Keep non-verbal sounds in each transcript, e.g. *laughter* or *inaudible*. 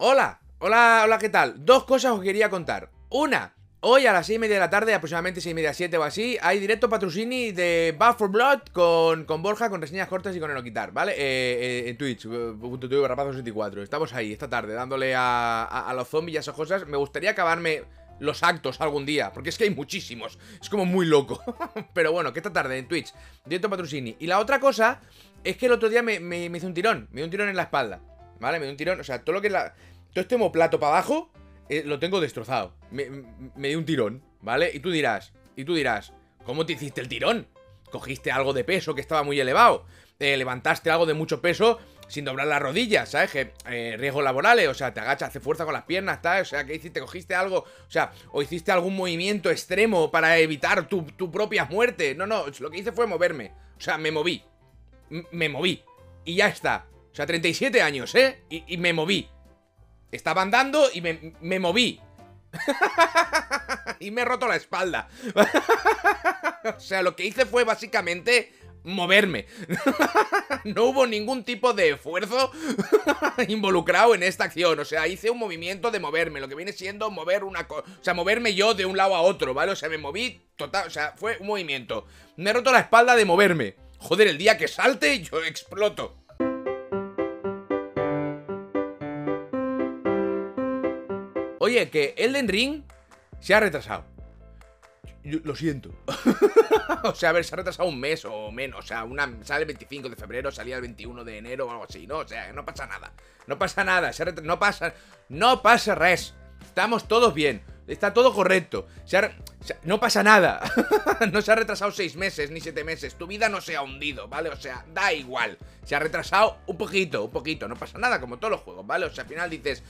Hola, hola, hola, ¿qué tal? Dos cosas os quería contar. Una, hoy a las 6 y media de la tarde, aproximadamente 6 y media, 7 o así, hay directo patrocini de Back for Blood con, con Borja, con reseñas cortas y con Enoquitar, ¿vale? Eh, eh, en Twitch, .tv barra 64. Estamos ahí esta tarde dándole a, a, a los zombies y a esas cosas. Me gustaría acabarme los actos algún día, porque es que hay muchísimos. Es como muy loco. *laughs* Pero bueno, que esta tarde en Twitch, directo patrocini. Y la otra cosa es que el otro día me, me, me hizo un tirón, me dio un tirón en la espalda. ¿Vale? Me dio un tirón, o sea, todo lo que es la. Todo este homoplato para abajo eh, lo tengo destrozado. Me, me dio un tirón, ¿vale? Y tú dirás, y tú dirás, ¿cómo te hiciste el tirón? Cogiste algo de peso que estaba muy elevado. Eh, levantaste algo de mucho peso sin doblar las rodillas, ¿sabes? Que eh, riesgos laborales, o sea, te agachas, hace fuerza con las piernas, ¿sabes? O sea, que hiciste, cogiste algo, o sea, o hiciste algún movimiento extremo para evitar tu, tu propia muerte. No, no, lo que hice fue moverme. O sea, me moví. Me moví. Y ya está. Sea, 37 años, ¿eh? Y, y me moví. Estaba andando y me, me moví. *laughs* y me he roto la espalda. *laughs* o sea, lo que hice fue básicamente moverme. *laughs* no hubo ningún tipo de esfuerzo involucrado en esta acción. O sea, hice un movimiento de moverme, lo que viene siendo mover una cosa. O sea, moverme yo de un lado a otro, ¿vale? O sea, me moví total. O sea, fue un movimiento. Me he roto la espalda de moverme. Joder, el día que salte, yo exploto. Oye, que Elden Ring se ha retrasado. Yo, lo siento. *laughs* o sea, a ver, se ha retrasado un mes o menos. O sea, una, sale el 25 de febrero, salía el 21 de enero o algo así, ¿no? O sea, no pasa nada. No pasa nada. Se no pasa. No pasa res. Estamos todos bien. Está todo correcto. Se ha, se, no pasa nada. *laughs* no se ha retrasado seis meses ni siete meses. Tu vida no se ha hundido, ¿vale? O sea, da igual. Se ha retrasado un poquito, un poquito. No pasa nada, como todos los juegos, ¿vale? O sea, al final dices,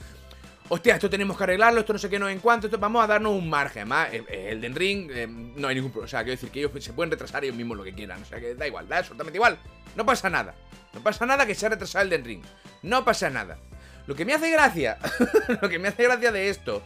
hostia, esto tenemos que arreglarlo, esto no sé qué, no en cuánto, esto vamos a darnos un margen. Además, el Den Ring, eh, no hay ningún problema. O sea, quiero decir que ellos se pueden retrasar ellos mismos lo que quieran. O sea, que da igual, da absolutamente igual. No pasa nada. No pasa nada que se ha retrasado el Den Ring. No pasa nada. Lo que me hace gracia, *laughs* lo que me hace gracia de esto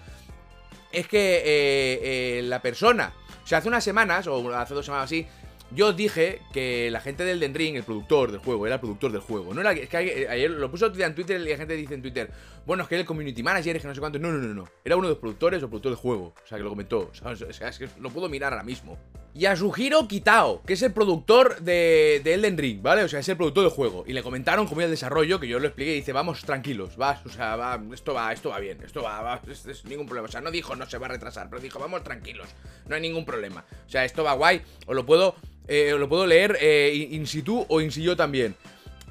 es que eh, eh, la persona, o sea, hace unas semanas, o hace dos semanas así, yo dije que la gente del Den Ring, el productor del juego, era el productor del juego. No era, que ayer lo puso en Twitter y la gente dice en Twitter, bueno, es que era el community manager, es que no sé cuánto. No, no, no, no. Era uno de los productores o productor del juego. O sea, que lo comentó. O sea, es que lo puedo mirar ahora mismo. Yasuhiro Kitao, que es el productor de, de, Elden Ring, ¿vale? O sea, es el productor del juego. Y le comentaron cómo iba el desarrollo, que yo lo expliqué y dice, vamos, tranquilos, vas, o sea, va, esto va, esto va bien, esto va, va, es, ningún problema. O sea, no dijo no se va a retrasar, pero dijo, vamos, tranquilos, no hay ningún problema. O sea, esto va guay, os lo puedo, eh, lo puedo leer eh, in situ o in situ también.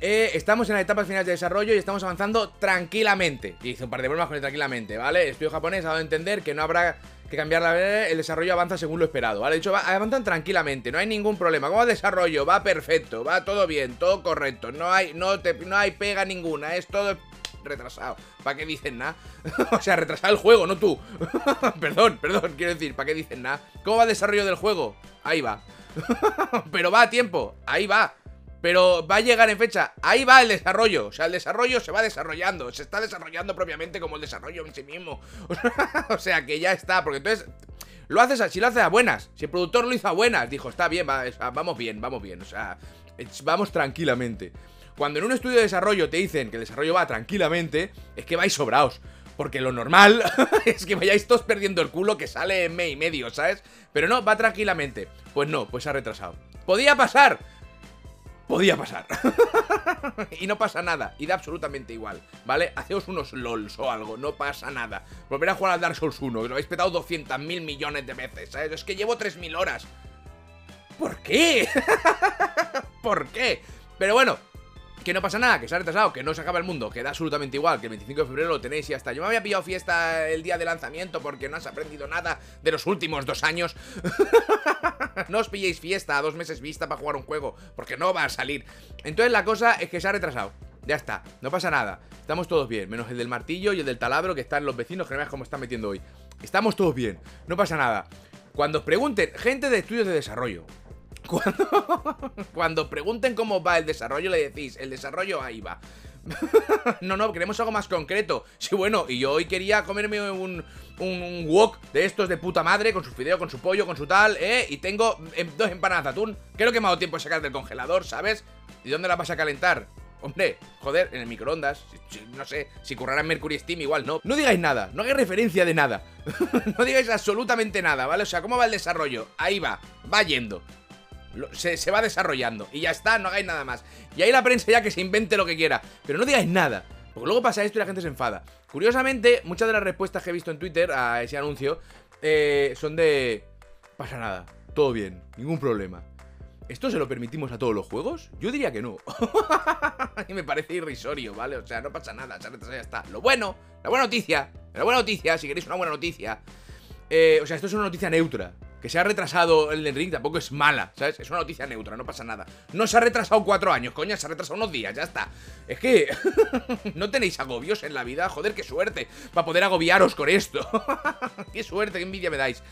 Eh, estamos en la etapa final de desarrollo y estamos avanzando tranquilamente. Y hice un par de bromas con el tranquilamente, ¿vale? El japonés ha dado a entender que no habrá que cambiar la el desarrollo avanza según lo esperado, ¿vale? De hecho, va, avanzan tranquilamente, no hay ningún problema. Como desarrollo, va perfecto, va todo bien, todo correcto, no hay, no te, no hay pega ninguna, es todo retrasado. ¿Para qué dicen nada? *laughs* o sea, retrasado el juego, no tú. *laughs* perdón, perdón, quiero decir, ¿para qué dicen nada? ¿Cómo va el desarrollo del juego? Ahí va. *laughs* Pero va a tiempo, ahí va. Pero va a llegar en fecha. Ahí va el desarrollo. O sea, el desarrollo se va desarrollando. Se está desarrollando propiamente como el desarrollo en sí mismo. *laughs* o sea, que ya está. Porque entonces. Lo haces si lo haces a buenas. Si el productor lo hizo a buenas, dijo, está bien, va, vamos bien, vamos bien. O sea, vamos tranquilamente. Cuando en un estudio de desarrollo te dicen que el desarrollo va tranquilamente, es que vais sobraos. Porque lo normal *laughs* es que vayáis todos perdiendo el culo que sale en mes y medio, ¿sabes? Pero no, va tranquilamente. Pues no, pues ha retrasado. ¿Podía pasar? Podía pasar. *laughs* y no pasa nada, y da absolutamente igual, ¿vale? Haceos unos LOLs o algo, no pasa nada. Volver a jugar al Dark Souls 1, que lo habéis petado 200 mil millones de veces, ¿sabes? Es que llevo 3.000 horas. ¿Por qué? *laughs* ¿Por qué? Pero bueno, que no pasa nada, que se ha retrasado, que no se acaba el mundo, que da absolutamente igual, que el 25 de febrero lo tenéis y hasta. Yo me había pillado fiesta el día de lanzamiento porque no has aprendido nada de los últimos dos años. *laughs* no os pilléis fiesta a dos meses vista para jugar un juego, porque no va a salir. Entonces la cosa es que se ha retrasado. Ya está, no pasa nada. Estamos todos bien, menos el del martillo y el del taladro que están los vecinos, que no veas cómo están metiendo hoy. Estamos todos bien, no pasa nada. Cuando os pregunten, gente de estudios de desarrollo, *laughs* cuando, cuando pregunten cómo va el desarrollo, le decís, el desarrollo ahí va. *laughs* no, no, queremos algo más concreto. Sí, bueno, y yo hoy quería comerme un, un wok de estos de puta madre, con su fideo, con su pollo, con su tal, ¿eh? Y tengo em, dos empanadas atún. Creo que me ha dado tiempo de sacar del congelador, ¿sabes? ¿Y dónde la vas a calentar? Hombre, joder, en el microondas. no sé, si currara en Mercury Steam, igual no. No digáis nada, no hagáis referencia de nada. *laughs* no digáis absolutamente nada, ¿vale? O sea, ¿cómo va el desarrollo? Ahí va, va yendo. Se, va desarrollando y ya está, no hagáis nada más. Y ahí la prensa ya que se invente lo que quiera, pero no digáis nada, porque luego pasa esto y la gente se enfada. Curiosamente, muchas de las respuestas que he visto en Twitter a ese anuncio eh, son de... Pasa nada, todo bien, ningún problema. ¿Esto se lo permitimos a todos los juegos? Yo diría que no. *laughs* y me parece irrisorio, ¿vale? O sea, no pasa nada, ya está. Lo bueno, la buena noticia, la buena noticia, si queréis una buena noticia. Eh, o sea, esto es una noticia neutra. Que se ha retrasado el ring tampoco es mala, ¿sabes? Es una noticia neutra, no pasa nada. No se ha retrasado cuatro años, coña, se ha retrasado unos días, ya está. Es que *laughs* no tenéis agobios en la vida, joder, qué suerte para poder agobiaros con esto. *laughs* qué suerte, qué envidia me dais.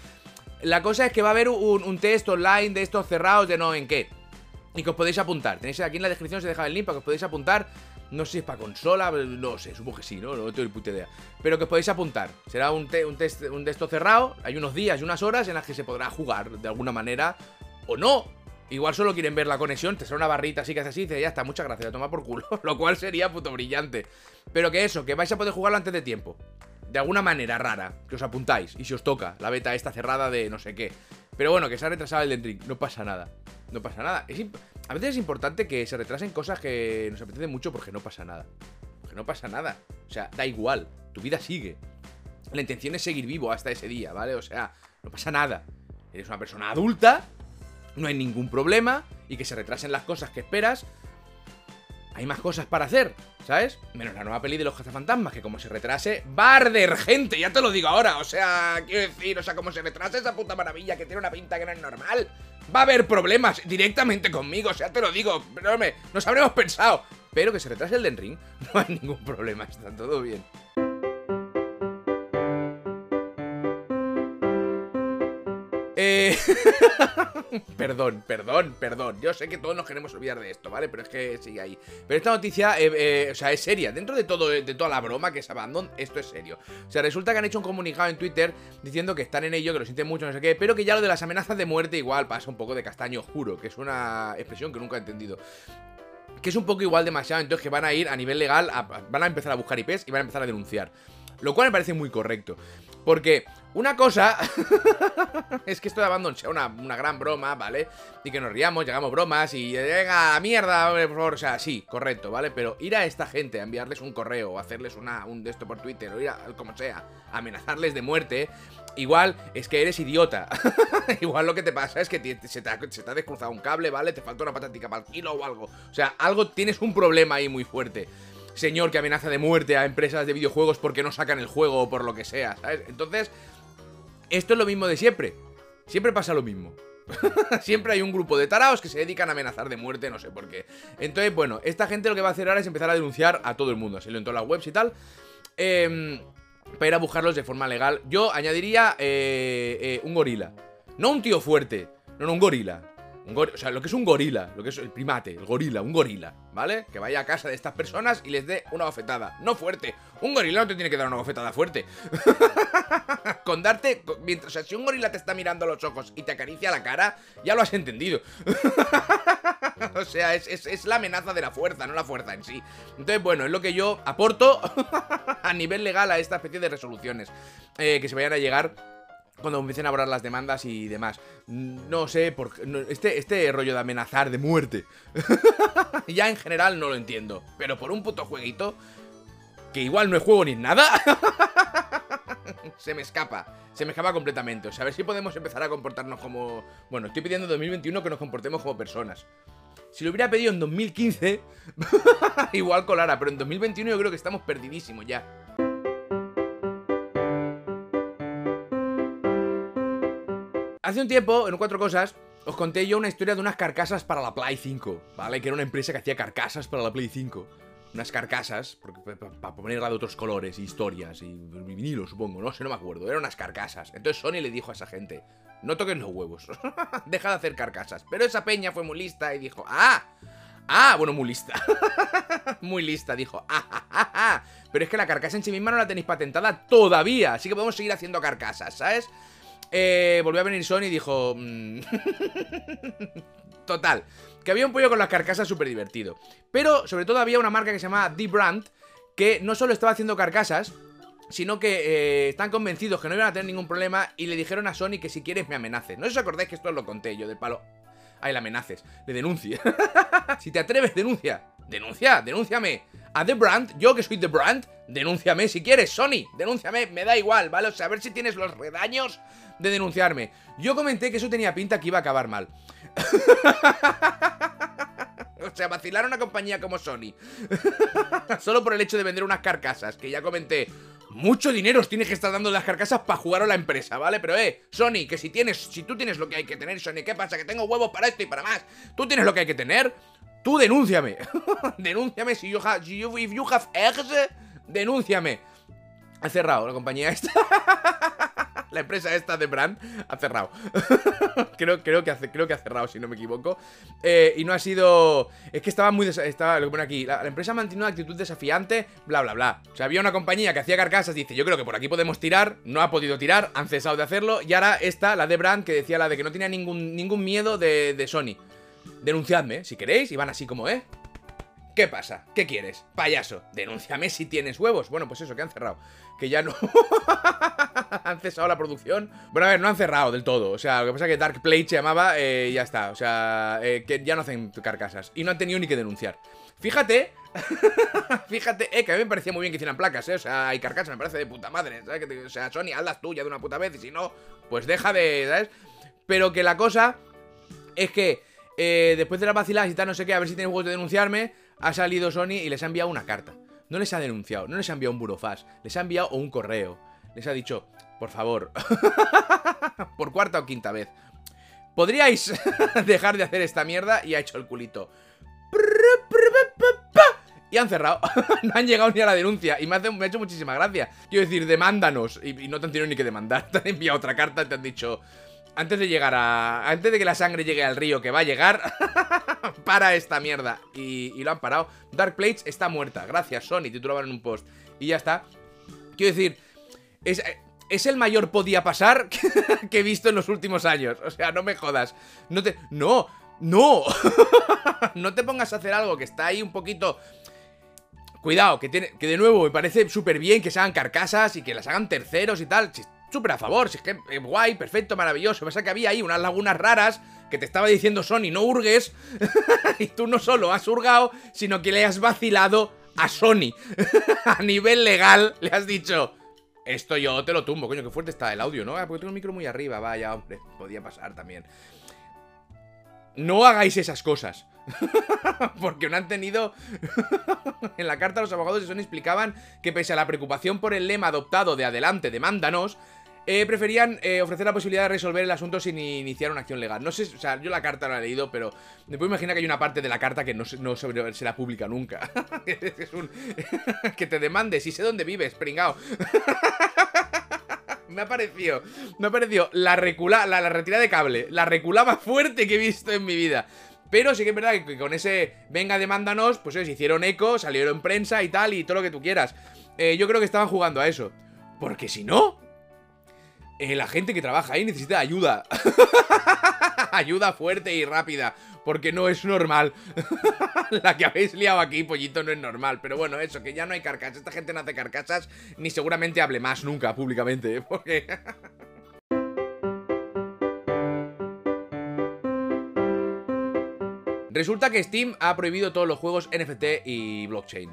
La cosa es que va a haber un, test online de estos cerrados de no en qué. Y que os podéis apuntar. Tenéis aquí en la descripción, se deja el link para que os podéis apuntar. No sé si es para consola, no sé, supongo que sí, ¿no? No tengo ni puta idea. Pero que os podéis apuntar. Será un, un test un estos cerrado. Hay unos días y unas horas en las que se podrá jugar de alguna manera. O no. Igual solo quieren ver la conexión, te sale una barrita así que hace así y dice, ya está, muchas gracias, a tomar por culo. *laughs* Lo cual sería puto brillante. Pero que eso, que vais a poder jugarlo antes de tiempo de alguna manera rara, que os apuntáis y si os toca la beta esta cerrada de no sé qué. Pero bueno, que se ha retrasado el Ring, no pasa nada. No pasa nada. A veces es importante que se retrasen cosas que nos apetecen mucho porque no pasa nada. Porque no pasa nada. O sea, da igual. Tu vida sigue. La intención es seguir vivo hasta ese día, ¿vale? O sea, no pasa nada. Eres una persona adulta, no hay ningún problema y que se retrasen las cosas que esperas hay más cosas para hacer, ¿sabes? Menos la nueva peli de los cazafantasmas, que como se retrase, va a arder gente, ya te lo digo ahora. O sea, quiero decir, o sea, como se retrase esa puta maravilla que tiene una pinta que no es normal, va a haber problemas directamente conmigo, o sea, te lo digo, pero me, nos habremos pensado. Pero que se retrase el Den Ring, *laughs* no hay ningún problema, está todo bien. Eh... *laughs* perdón, perdón, perdón. Yo sé que todos nos queremos olvidar de esto, ¿vale? Pero es que sigue ahí. Pero esta noticia, eh, eh, o sea, es seria. Dentro de todo, de toda la broma que es Abandon, esto es serio. O sea, resulta que han hecho un comunicado en Twitter diciendo que están en ello, que lo sienten mucho, no sé qué, pero que ya lo de las amenazas de muerte igual pasa un poco de castaño juro, que es una expresión que nunca he entendido que es un poco igual demasiado, entonces que van a ir a nivel legal, van a empezar a buscar IPs y van a empezar a denunciar. Lo cual me parece muy correcto. Porque una cosa *laughs* es que esto de Abandon sea una, gran broma, ¿vale? Y que nos riamos, llegamos bromas y venga, mierda, por favor, o sea, sí, correcto, ¿vale? Pero ir a esta gente a enviarles un correo o hacerles una, un de esto por Twitter o ir a, como sea, amenazarles de muerte, igual es que eres idiota. *laughs* igual lo que te pasa es que se, te ha, se, te ha, descruzado un cable, ¿vale? Te falta una patática para el kilo o algo. O sea, algo, tienes un problema ahí muy fuerte señor que amenaza de muerte a empresas de videojuegos porque no sacan el juego o por lo que sea, ¿sabes? Entonces, esto es lo mismo de siempre. Siempre pasa lo mismo. *laughs* Siempre hay un grupo de taraos que se dedican a amenazar de muerte, no sé por qué. Entonces, bueno, esta gente lo que va a hacer ahora es empezar a denunciar a todo el mundo, así lo en todas las webs y tal. Eh, para ir a buscarlos de forma legal. Yo añadiría eh, eh, un gorila. No un tío fuerte, no, no, un gorila o sea, lo que es un gorila, lo que es el primate, el gorila, un gorila, ¿vale? Que vaya a casa de estas personas y les dé una bofetada. No fuerte. Un gorila no te tiene que dar una bofetada fuerte. *laughs* con darte. mientras, o sea, si un gorila te está mirando a los ojos y te acaricia la cara, ya lo has entendido. *laughs* o sea, es, la amenaza de la fuerza, no la fuerza en sí. Entonces, bueno, es lo que yo aporto *laughs* a nivel legal a esta especie de resoluciones eh, que se vayan a llegar cuando empiecen a abordar las demandas y demás. No sé, por este, este rollo de amenazar de muerte. *laughs* ya en general no lo entiendo. Pero por un puto jueguito, que igual no es juego ni nada, *laughs* se me escapa. Se me escapa completamente. O sea, a ver si podemos empezar a comportarnos como... Bueno, estoy pidiendo en 2021 que nos comportemos como personas. Si lo hubiera pedido en 2015, *laughs* igual colara, pero en 2021 yo creo que estamos perdidísimos ya. Hace un tiempo, en Cuatro Cosas, os conté yo una historia de unas carcasas para la Play 5, ¿vale? Que era una empresa que hacía carcasas para la Play 5. Unas carcasas, para ponerla de otros colores, y historias, y vinilo, supongo, no sé, no me acuerdo. Eran unas carcasas. Entonces Sony le dijo a esa gente, no toquen los huevos, *laughs* deja de hacer carcasas. Pero esa peña fue muy lista y dijo, ¡ah! Ah, bueno, muy lista. *laughs* muy lista, dijo. Ah, ah, ah, ah, Pero es que la carcasa en sí misma no la tenéis patentada todavía. Así que podemos seguir haciendo carcasas, ¿sabes? Eh, volvió a venir Sony y dijo... Mm, *laughs* Total, que había un pollo con las carcasas súper divertido. Pero sobre todo había una marca que se llamaba The Brand, que no solo estaba haciendo carcasas, sino que eh, están convencidos que no iban a tener ningún problema y le dijeron a Sony que si quieres me amenaces. No os acordáis que esto lo conté yo del palo. Ay, la amenaces, le denuncie. *laughs* si te atreves, denuncia. Denuncia, denúnciame. A The Brand, yo que soy The Brand, denúnciame si quieres, Sony, denúnciame, me da igual, ¿vale? O sea, a ver si tienes los redaños de denunciarme. Yo comenté que eso tenía pinta que iba a acabar mal. *laughs* O sea, vacilar a una compañía como Sony. *laughs* Solo por el hecho de vender unas carcasas, que ya comenté. Mucho dinero os tienes que estar dando las carcasas para jugar a la empresa, ¿vale? Pero eh, Sony, que si tienes, si tú tienes lo que hay que tener, Sony, ¿qué pasa? Que tengo huevos para esto y para más. Tú tienes lo que hay que tener. Tú denúnciame. *laughs* denúnciame si you have, if you have eggs, denúnciame. Ha cerrado la compañía esta. *laughs* *laughs* la empresa esta de Brand ha cerrado. *laughs* creo, creo, que ha, creo que ha cerrado, si no me equivoco. Eh, y no ha sido. Es que estaba muy. Estaba, lo que pone aquí. La, empresa mantiene una actitud desafiante, bla, bla, bla. O sea, había una compañía que hacía carcasas. Dice, yo creo que por aquí podemos tirar. No ha podido tirar. Han cesado de hacerlo. Y ahora esta, la de Brand, que decía la de que no tenía ningún, ningún miedo de, de Sony. Denunciadme, si queréis. Y van así como, ¿eh? ¿Qué pasa? ¿Qué quieres? Payaso, denúnciame si tienes huevos. Bueno, pues eso, que han cerrado. Que ya no... *laughs* han cesado la producción. Bueno, a ver, no han cerrado del todo. O sea, lo que pasa es que Dark Plate se llamaba eh, y ya está. O sea, eh, que ya no hacen carcasas. Y no han tenido ni que denunciar. Fíjate... *laughs* Fíjate, eh, que a mí me parecía muy bien que hicieran placas, eh. O sea, hay carcasas, me parece de puta madre. ¿sabes? o sea, Sony, hazlas tú ya de una puta vez. Y si no, pues deja de... ¿Sabes? Pero que la cosa es que... Eh, después de las vaciladas y tal, no sé qué, a ver si tienes huevos de denunciarme ha salido Sony y les ha enviado una carta. No les ha denunciado, no les ha enviado un burofax, les ha enviado un correo. Les ha dicho, por favor, *laughs* por cuarta o quinta vez, ¿podríais *laughs* dejar de hacer esta mierda? Y ha hecho el culito. Y han cerrado. *laughs* no han llegado ni a la denuncia. Y me, ha hecho muchísima gracia. Quiero decir, demándanos. Y, no te han tenido ni que demandar. Te han enviado otra carta te han dicho. Antes de llegar a... Antes de que la sangre llegue al río que va a llegar *laughs* Para esta mierda. Y, lo han parado. Dark Plates está muerta, gracias Sony. Titulaban en un post. Y ya está. Quiero decir Es, es el mayor podía pasar *laughs* que he visto en los últimos años. O sea, no me jodas. No te... No, no. *laughs* No te pongas a hacer algo que está ahí un poquito... Cuidado, que, tiene, que de nuevo me parece súper bien que se hagan carcasas y que las hagan terceros y tal súper a favor, si es que eh, guay, perfecto, maravilloso. Pasa que había ahí unas lagunas raras que te estaba diciendo Sony, no hurgues. *laughs* y tú no solo has hurgado, sino que le has vacilado a Sony. *laughs* a nivel legal, le has dicho, esto yo te lo tumbo. Coño, qué fuerte está el audio, ¿no? Ah, porque tengo el micro muy arriba, vaya, hombre. Podía pasar también. No hagáis esas cosas. *laughs* Porque no han tenido... en la carta los abogados de Sony explicaban que pese a la preocupación por el lema adoptado de adelante, demándanos, eh, preferían eh, ofrecer la posibilidad de resolver el asunto sin iniciar una acción legal. No sé, o sea, yo la carta la he leído, pero me puedo imaginar que hay una parte de la carta que no, no será pública nunca. *laughs* *laughs* que te demande, si sé dónde vives, pringao. *laughs* me ha parecido, me ha parecido la recula, la, retirada de cable, la recula más fuerte que he visto en mi vida. Pero sí que es verdad que con ese venga, demándanos, pues se hicieron eco, salieron en prensa y tal, y todo lo que tú quieras. Eh, yo creo que estaban jugando a eso. Porque si no, eh, la gente que trabaja ahí necesita ayuda. *laughs* ayuda fuerte y rápida. Porque no es normal. *laughs* la que habéis liado aquí, pollito, no es normal. Pero bueno, eso, que ya no hay carcasas. Esta gente no hace carcasas, ni seguramente hable más nunca públicamente. ¿eh? Porque... *laughs* Resulta que Steam ha prohibido todos los juegos NFT y blockchain.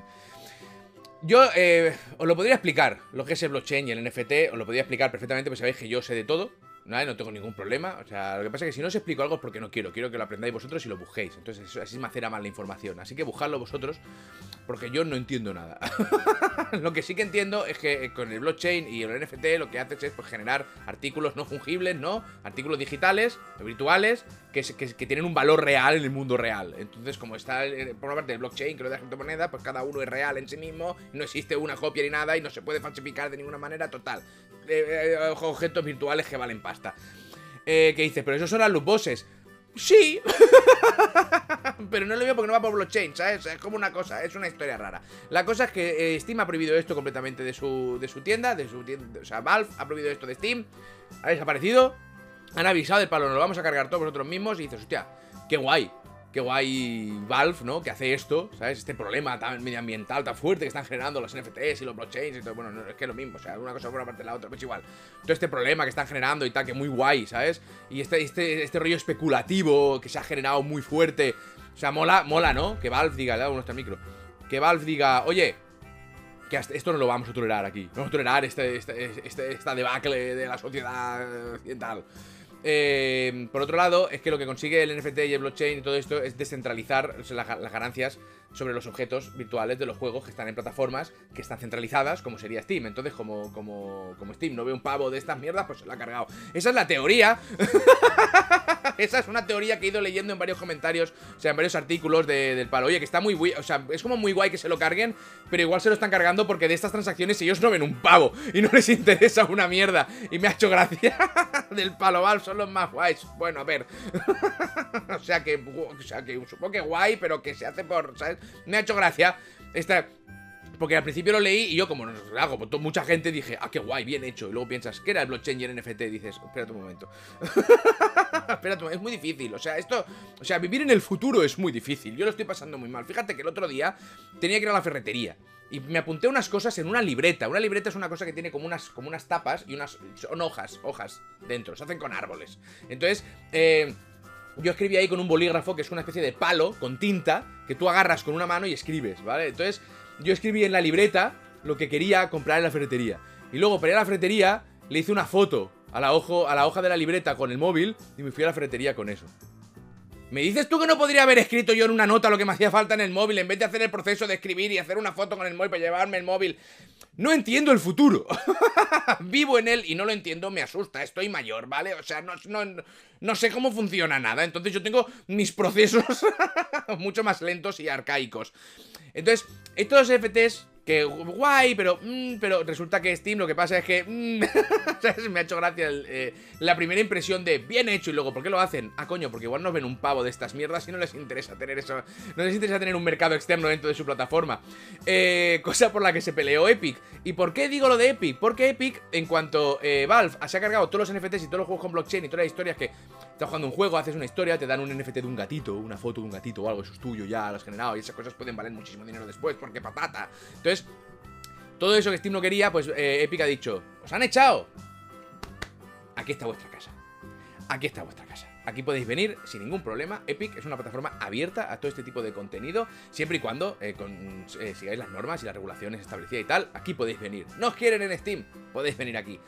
Yo eh, os lo podría explicar, lo que es el blockchain y el NFT, os lo podría explicar perfectamente, porque sabéis que yo sé de todo, ¿vale? No tengo ningún problema. O sea, lo que pasa es que si no os explico algo es porque no quiero, quiero que lo aprendáis vosotros y lo busquéis. Entonces, así me acera más la información. Así que buscadlo vosotros, porque yo no entiendo nada. *laughs* lo que sí que entiendo es que eh, con el blockchain y el NFT lo que haces es pues, generar artículos no fungibles, ¿no? Artículos digitales, virtuales, que, que, tienen un valor real en el mundo real. Entonces, como está por una parte el blockchain, que lo de la moneda, pues cada uno es real en sí mismo, no existe una copia ni nada y no se puede falsificar de ninguna manera total. Eh, eh, objetos virtuales que valen pasta. Eh, ¿Qué dices? Pero esos son las loot bosses. Sí. *laughs* Pero no lo veo porque no va por blockchain, ¿sabes? Es como una cosa, es una historia rara. La cosa es que Steam ha prohibido esto completamente de su, de su tienda, de su tienda, o sea, Valve ha prohibido esto de Steam. Ha desaparecido. Han avisado del palo, nos lo vamos a cargar todos vosotros mismos. Y dices, hostia, qué guay. Qué guay Valve, ¿no? Que hace esto, ¿sabes? Este problema tan medioambiental, tan fuerte que están generando los NFTs y los blockchains y todo. Bueno, no, es que es lo mismo, o sea, una cosa por una parte de la otra, pues igual. Todo este problema que están generando y tal, que muy guay, ¿sabes? Y este, este, este rollo especulativo que se ha generado muy fuerte. O sea, mola, mola, ¿no? Que Valve diga, le hago nuestro micro. Que Valve diga, oye, que esto no lo vamos a tolerar aquí. No vamos a tolerar este, este, este, esta debacle de la sociedad occidental. Eh, por otro lado, es que lo que consigue el NFT y el blockchain y todo esto es descentralizar las ganancias sobre los objetos virtuales de los juegos que están en plataformas que están centralizadas, como sería Steam. Entonces, como, como, como Steam no ve un pavo de estas mierdas, pues se lo ha cargado. Esa es la teoría. *laughs* Esa es una teoría que he ido leyendo en varios comentarios, o sea, en varios artículos del palo. Oye, que está muy guay, o sea, es como muy guay que se lo carguen, pero igual se lo están cargando porque de estas transacciones ellos no ven un pavo y no les interesa una mierda. Y me ha hecho gracia *laughs* del palo Val, son los más guays. Bueno, a ver. *laughs* o sea que, o sea que supongo que guay, pero que se hace por. Me ha hecho gracia esta... Porque al principio lo leí y yo, como no hago, mucha gente dije, ah, qué guay, bien hecho. Y luego piensas, ¿qué era el blockchain y el NFT? Y dices, espérate un momento. *laughs* espérate es muy difícil. O sea, esto, o sea, vivir en el futuro es muy difícil. Yo lo estoy pasando muy mal. Fíjate que el otro día tenía que ir a la ferretería. Y me apunté unas cosas en una libreta. Una libreta es una cosa que tiene como unas, como unas tapas y unas. Son hojas, hojas dentro. Se hacen con árboles. Entonces, eh yo escribí ahí con un bolígrafo, que es una especie de palo con tinta, que tú agarras con una mano y escribes, ¿vale? Entonces, yo escribí en la libreta lo que quería comprar en la ferretería. Y luego, para ir a la ferretería, le hice una foto a la, a la hoja de la libreta con el móvil y me fui a la ferretería con eso. ¿Me dices tú que no podría haber escrito yo en una nota lo que me hacía falta en el móvil en vez de hacer el proceso de escribir y hacer una foto con el móvil para llevarme el móvil? No entiendo el futuro. *laughs* Vivo en él y no lo entiendo, me asusta. Estoy mayor, ¿vale? O sea, no, no, no sé cómo funciona nada. Entonces yo tengo mis procesos *laughs* mucho más lentos y arcaicos. Entonces, estos FTs que guay, pero mm, pero resulta que Steam lo que pasa es que mm, *laughs* me ha hecho gracia eh, la primera impresión de bien hecho y luego ¿por qué lo hacen? Ah, coño, porque igual nos ven un pavo de estas mierdas y no les interesa tener eso, no les interesa tener un mercado externo dentro de su plataforma. Eh, *laughs* cosa por la que se peleó Epic. ¿Y por qué digo lo de Epic? Porque Epic, en cuanto eh, Valve se ha cargado todos los NFTs y todos los juegos con blockchain y todas las historias que estás jugando un juego, haces una historia, te dan un NFT de un gatito, una foto de un gatito o algo, eso es tuyo, ya lo has generado y esas cosas pueden valer muchísimo dinero después porque patata. Entonces todo eso que Steam no quería, pues eh, Epic ha dicho, ¿os han echado? Aquí está vuestra casa. Aquí está vuestra casa. Aquí podéis venir sin ningún problema. Epic es una plataforma abierta a todo este tipo de contenido, siempre y cuando eh, eh, sigáis las normas y las regulaciones establecidas y tal. Aquí podéis venir. ¿No os quieren en Steam? Podéis venir aquí.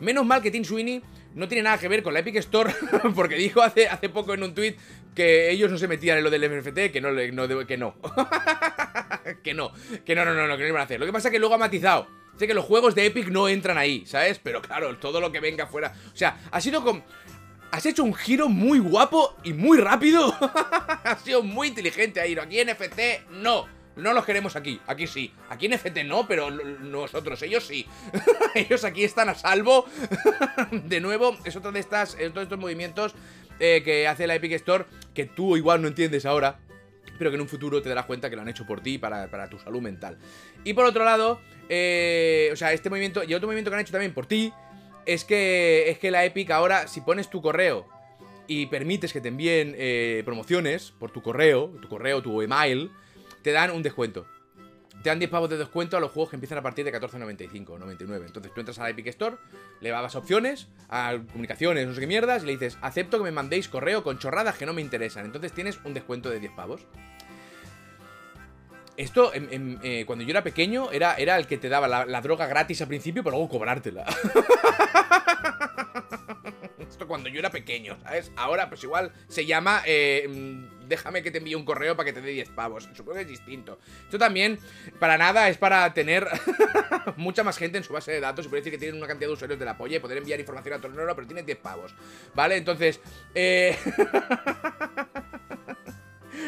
Menos mal que Tim Sweeney no tiene nada que ver con la Epic Store, *laughs* porque dijo hace, hace poco en un tweet que ellos no se metían en lo del NFT, que no, no que no. *laughs* que no, que no, no, no, no, que iban a hacer. Lo que pasa es que luego ha matizado. Sé que los juegos de Epic no entran ahí, ¿sabes? Pero claro, todo lo que venga fuera. O sea, ha sido con. Has hecho un giro muy guapo y muy rápido. *laughs* ha sido muy inteligente ahí. Aquí NFT, no. No los queremos aquí, aquí sí. Aquí en FT no, pero nosotros, ellos sí. *laughs* ellos aquí están a salvo. *laughs* de nuevo, es otro de, estas, de estos movimientos eh, que hace la Epic Store que tú igual no entiendes ahora, pero que en un futuro te darás cuenta que lo han hecho por ti para, tu salud mental. Y por otro lado, eh, o sea, este movimiento y otro movimiento que han hecho también por ti es que, es que la Epic ahora, si pones tu correo y permites que te envíen eh, promociones por tu correo, tu correo, tu email, te dan un descuento. Te dan 10 pavos de descuento a los juegos que empiezan a partir de 14.95, 99. Entonces tú entras a la Epic Store, le vas a opciones, a comunicaciones, no sé qué mierdas, y le dices, acepto que me mandéis correo con chorradas que no me interesan. Entonces tienes un descuento de 10 pavos. Esto, eh, cuando yo era pequeño, era, era el que te daba la, droga gratis al principio, pero luego cobrártela. *laughs* Esto cuando yo era pequeño, ¿sabes? Ahora, pues igual se llama... Eh, déjame que te envíe un correo para que te dé 10 pavos. Supongo que es distinto. Esto también, para nada, es para tener *laughs* mucha más gente en su base de datos. Y puede decir que tienen una cantidad de usuarios de la polla y poder enviar información a mundo, pero tiene 10 pavos. ¿Vale? Entonces, eh... *laughs*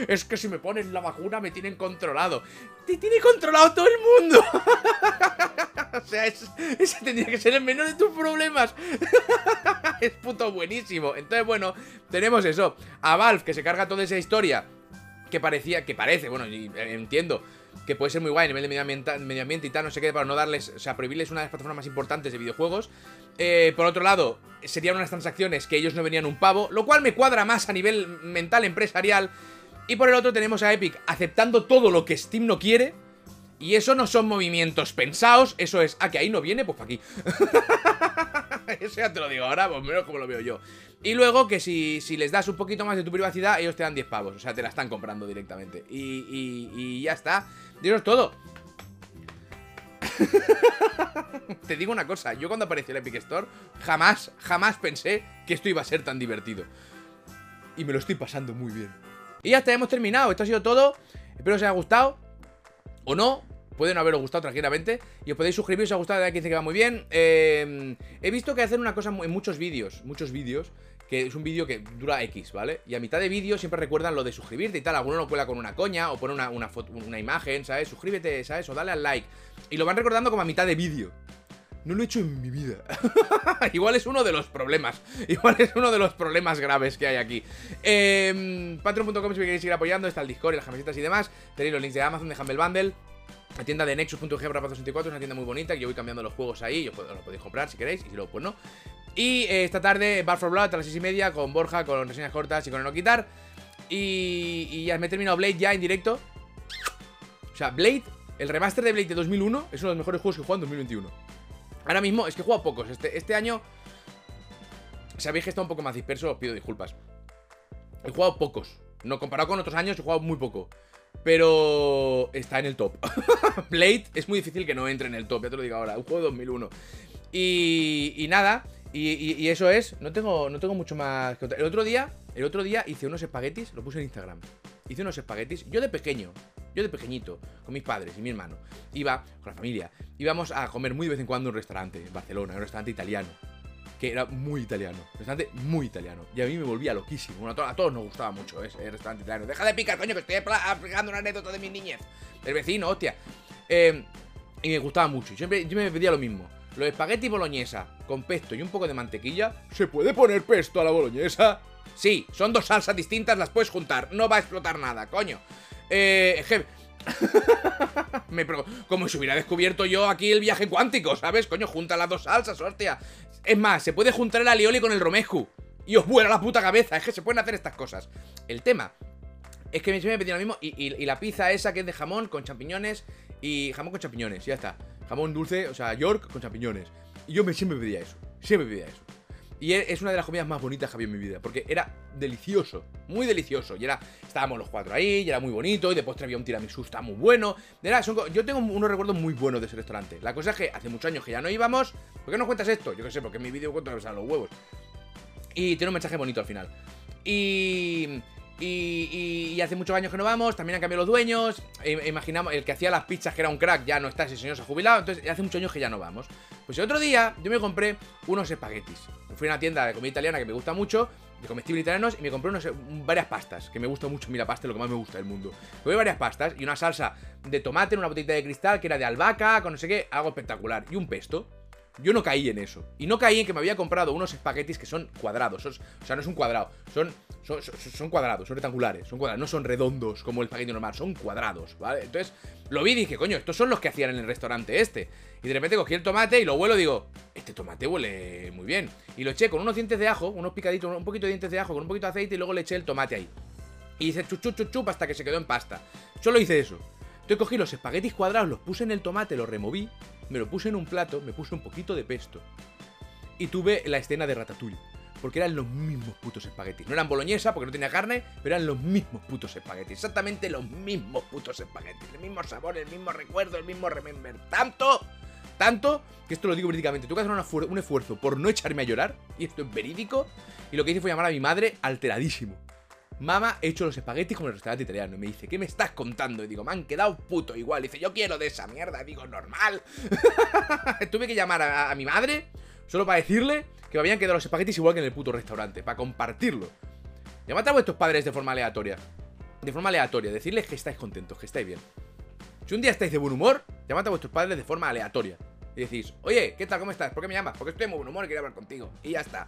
es que si me ponen la vacuna me tienen controlado. Te tiene controlado todo el mundo. *laughs* o sea, ese tendría que ser el menor de tus problemas. *laughs* es puto buenísimo. Entonces, bueno, tenemos eso. A Valve, que se carga toda esa historia. Que parecía, que parece, bueno, entiendo que puede ser muy guay a nivel de medio ambiente, medio ambiente y tal, no sé qué, para no darles, o sea, prohibirles una de las plataformas más importantes de videojuegos. Eh, por otro lado, serían unas transacciones que ellos no venían un pavo, lo cual me cuadra más a nivel mental empresarial. Y por el otro tenemos a Epic aceptando todo lo que Steam no quiere. Y eso no son movimientos pensados, eso es, ah, que ahí no viene, pues para aquí. *laughs* eso ya te lo digo ahora, pues menos como lo veo yo. Y luego que si, si, les das un poquito más de tu privacidad, ellos te dan 10 pavos. O sea, te la están comprando directamente. Y, y, ya está. Y eso es todo. *laughs* te digo una cosa, yo cuando apareció el Epic Store, jamás, jamás pensé que esto iba a ser tan divertido. Y me lo estoy pasando muy bien. Y ya está, hemos terminado. Esto ha sido todo. Espero que os haya gustado. O no, pueden haberos gustado tranquilamente. Y os podéis suscribir si os ha gustado, que dice que va muy bien. Eh, he visto que hacen una cosa en muchos vídeos, muchos vídeos, que es un vídeo que dura X, ¿vale? Y a mitad de vídeo siempre recuerdan lo de suscribirte y tal. Alguno lo cuela con una coña o pone una, una, foto, una imagen, ¿sabes? Suscríbete, ¿sabes? O dale al like. Y lo van recordando como a mitad de vídeo. No lo he hecho en mi vida. *laughs* Igual es uno de los problemas. *laughs* Igual es uno de los problemas graves que hay aquí. Eh, Patreon.com si me queréis seguir apoyando. Está el Discord y las camisetas y demás. Tenéis los links de Amazon, de Humble Bundle. La tienda de Nexus.g 64 es una tienda muy bonita que yo voy cambiando los juegos ahí. Os lo podéis comprar si queréis. Y si luego, pues no. Y eh, esta tarde, Bar for Blood a las 6 y media con Borja, con reseñas cortas y con el no quitar. Y, y ya me he terminado Blade ya en directo. O sea, Blade, el remaster de Blade de 2001 es uno de los mejores juegos que he jugado en 2021. Ahora mismo es que he jugado pocos. Este, este año, sabéis que está un poco más disperso, os pido disculpas. He jugado pocos. No comparado con otros años, he jugado muy poco. Pero está en el top. *laughs* Blade es muy difícil que no entre en el top, ya te lo digo ahora. Un juego de 2001. Y, y nada, y, y, eso es. No tengo, no tengo mucho más que El otro día, el otro día hice unos espaguetis, lo puse en Instagram. Hice unos espaguetis, yo de pequeño, yo de pequeñito, con mis padres y mi hermano, iba con la familia, íbamos a comer muy de vez en cuando en un restaurante en Barcelona, un restaurante italiano, que era muy italiano, un restaurante muy italiano, y a mí me volvía loquísimo, a, to a, todos nos gustaba mucho ese restaurante italiano. Deja de picar, coño, que estoy aplicando una anécdota de mi niñez, del vecino, hostia. Eh, y me gustaba mucho, siempre yo me pedía lo mismo. Los espagueti boloñesa con pesto y un poco de mantequilla. ¿Se puede poner pesto a la boloñesa? Sí, son dos salsas distintas, las puedes juntar. No va a explotar nada, coño. Eh, je... *laughs* Me como si hubiera descubierto yo aquí el viaje cuántico, ¿sabes? Coño, junta las dos salsas, hostia. Es más, se puede juntar el alioli con el romescu. Y os vuela la puta cabeza, es que se pueden hacer estas cosas. El tema es que me he pedido lo mismo. Y, y, y, la pizza esa que es de jamón con champiñones y jamón con champiñones, ya está. Jamón dulce, o sea, York con champiñones. Y yo me, siempre pedía eso, siempre pedía eso. Y e, es una de las comidas más bonitas que había en mi vida, porque era delicioso, muy delicioso. Y era, estábamos los cuatro ahí, y era muy bonito, y después había un tiramisú, está muy bueno. Era, yo tengo unos recuerdos muy buenos de ese restaurante. La cosa es que hace muchos años que ya no íbamos. ¿Por qué no cuentas esto? Yo qué sé, porque en mi vídeo cuento que los huevos. Y tiene un mensaje bonito al final. Y... Y, y, hace muchos años que no vamos, también han cambiado los dueños. E, imaginamos, el que hacía las pizzas, que era un crack, ya no está, ese señor se ha jubilado. Entonces, hace muchos años que ya no vamos. Pues el otro día, yo me compré unos espaguetis. Fui a una tienda de comida italiana que me gusta mucho, de comestibles italianos, y me compré unos, varias pastas, que me gusta mucho. Mira, pasta es lo que más me gusta del mundo. Compré varias pastas y una salsa de tomate en una botellita de cristal, que era de albahaca, con no sé qué, algo espectacular. Y un pesto. Yo no caí en eso. Y no caí en que me había comprado unos espaguetis que son cuadrados. O sea, no es un cuadrado. Son, son, cuadrados, son rectangulares. Son cuadrados. No son redondos como el espagueti normal. Son cuadrados, ¿vale? Entonces, lo vi y dije, coño, estos son los que hacían en el restaurante este. Y de repente cogí el tomate y lo huelo y digo, este tomate huele muy bien. Y lo eché con unos dientes de ajo, unos picaditos, un poquito de dientes de ajo, con un poquito de aceite y luego le eché el tomate ahí. Y hice chup, chup, chup hasta que se quedó en pasta. Solo hice eso. Entonces cogí los espaguetis cuadrados, los puse en el tomate, los removí me lo puse en un plato, me puse un poquito de pesto. Y tuve la escena de Ratatouille. Porque eran los mismos putos espaguetis. No eran boloñesa porque no tenía carne, pero eran los mismos putos espaguetis. Exactamente los mismos putos espaguetis. El mismo sabor, el mismo recuerdo, el mismo remember. Tanto, tanto, que esto lo digo verídicamente. Tuve que hacer un esfuerzo por no echarme a llorar. Y esto es verídico. Y lo que hice fue llamar a mi madre alteradísimo. Mamá, he hecho los espaguetis como el restaurante italiano. Y me dice, ¿qué me estás contando? Y digo, me han quedado puto igual. Y dice, yo quiero de esa mierda. Y digo, normal. *laughs* Tuve que llamar a, mi madre solo para decirle que me habían quedado los espaguetis igual que en el puto restaurante. Para compartirlo. Llamad a vuestros padres de forma aleatoria. De forma aleatoria. Decirles que estáis contentos, que estáis bien. Si un día estáis de buen humor, llamad a vuestros padres de forma aleatoria. Y decís, oye, ¿qué tal? ¿Cómo estás? ¿Por qué me llamas? Porque estoy de buen humor y quería hablar contigo. Y ya está.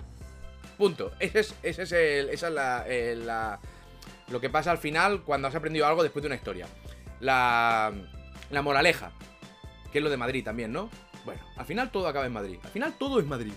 Punto. Ese es, ese es el, esa es la, eh, la, lo que pasa al final cuando has aprendido algo después de una historia. La, la moraleja, que es lo de Madrid también, ¿no? Bueno, al final todo acaba en Madrid. Al final todo es Madrid.